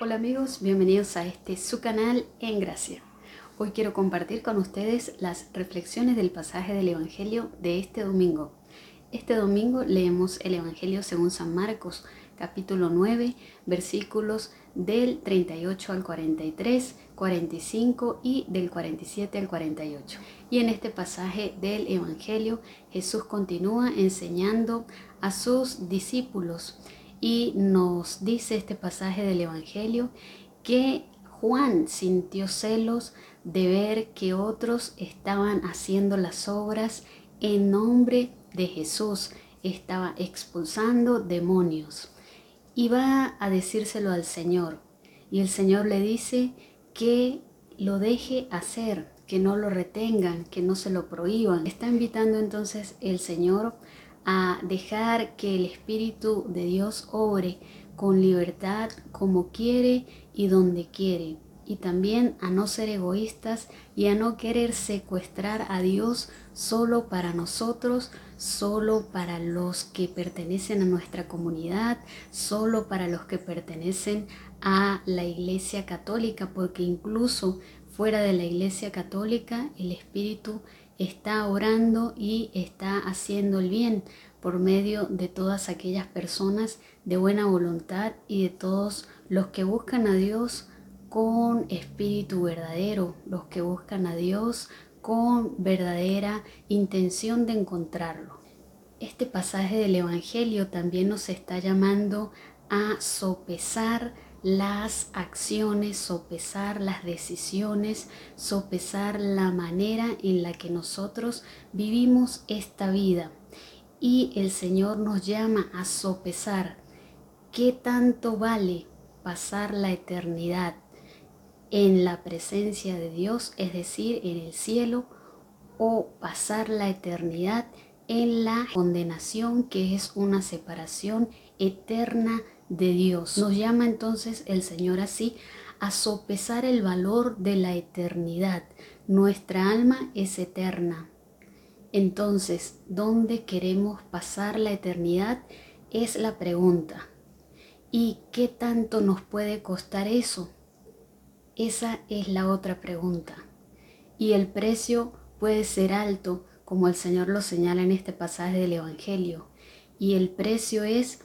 Hola amigos, bienvenidos a este su canal En Gracia. Hoy quiero compartir con ustedes las reflexiones del pasaje del Evangelio de este domingo. Este domingo leemos el Evangelio según San Marcos, capítulo 9, versículos del 38 al 43, 45 y del 47 al 48. Y en este pasaje del Evangelio Jesús continúa enseñando a sus discípulos y nos dice este pasaje del Evangelio que Juan sintió celos de ver que otros estaban haciendo las obras en nombre de Jesús, estaba expulsando demonios. Y va a decírselo al Señor. Y el Señor le dice que lo deje hacer, que no lo retengan, que no se lo prohíban. Está invitando entonces el Señor a dejar que el Espíritu de Dios obre con libertad como quiere y donde quiere. Y también a no ser egoístas y a no querer secuestrar a Dios solo para nosotros, solo para los que pertenecen a nuestra comunidad, solo para los que pertenecen a la Iglesia Católica, porque incluso fuera de la Iglesia Católica el Espíritu está orando y está haciendo el bien por medio de todas aquellas personas de buena voluntad y de todos los que buscan a Dios con espíritu verdadero, los que buscan a Dios con verdadera intención de encontrarlo. Este pasaje del Evangelio también nos está llamando a sopesar las acciones, sopesar las decisiones, sopesar la manera en la que nosotros vivimos esta vida. Y el Señor nos llama a sopesar qué tanto vale pasar la eternidad en la presencia de Dios, es decir, en el cielo, o pasar la eternidad en la condenación, que es una separación eterna de Dios. Nos llama entonces el Señor así a sopesar el valor de la eternidad. Nuestra alma es eterna. Entonces, ¿dónde queremos pasar la eternidad? Es la pregunta. ¿Y qué tanto nos puede costar eso? Esa es la otra pregunta. Y el precio puede ser alto, como el Señor lo señala en este pasaje del Evangelio. Y el precio es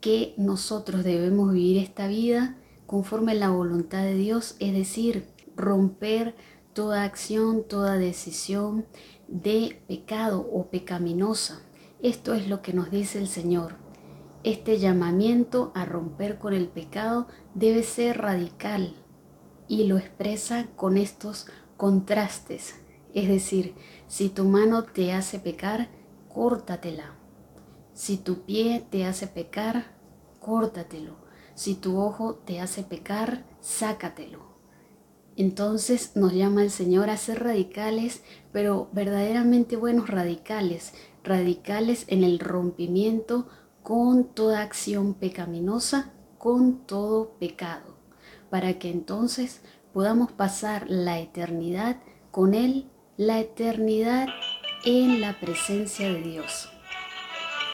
que nosotros debemos vivir esta vida conforme a la voluntad de Dios, es decir, romper toda acción, toda decisión de pecado o pecaminosa. Esto es lo que nos dice el Señor. Este llamamiento a romper con el pecado debe ser radical y lo expresa con estos contrastes. Es decir, si tu mano te hace pecar, córtatela. Si tu pie te hace pecar, córtatelo. Si tu ojo te hace pecar, sácatelo. Entonces nos llama el Señor a ser radicales, pero verdaderamente buenos radicales, radicales en el rompimiento con toda acción pecaminosa, con todo pecado, para que entonces podamos pasar la eternidad con Él, la eternidad en la presencia de Dios.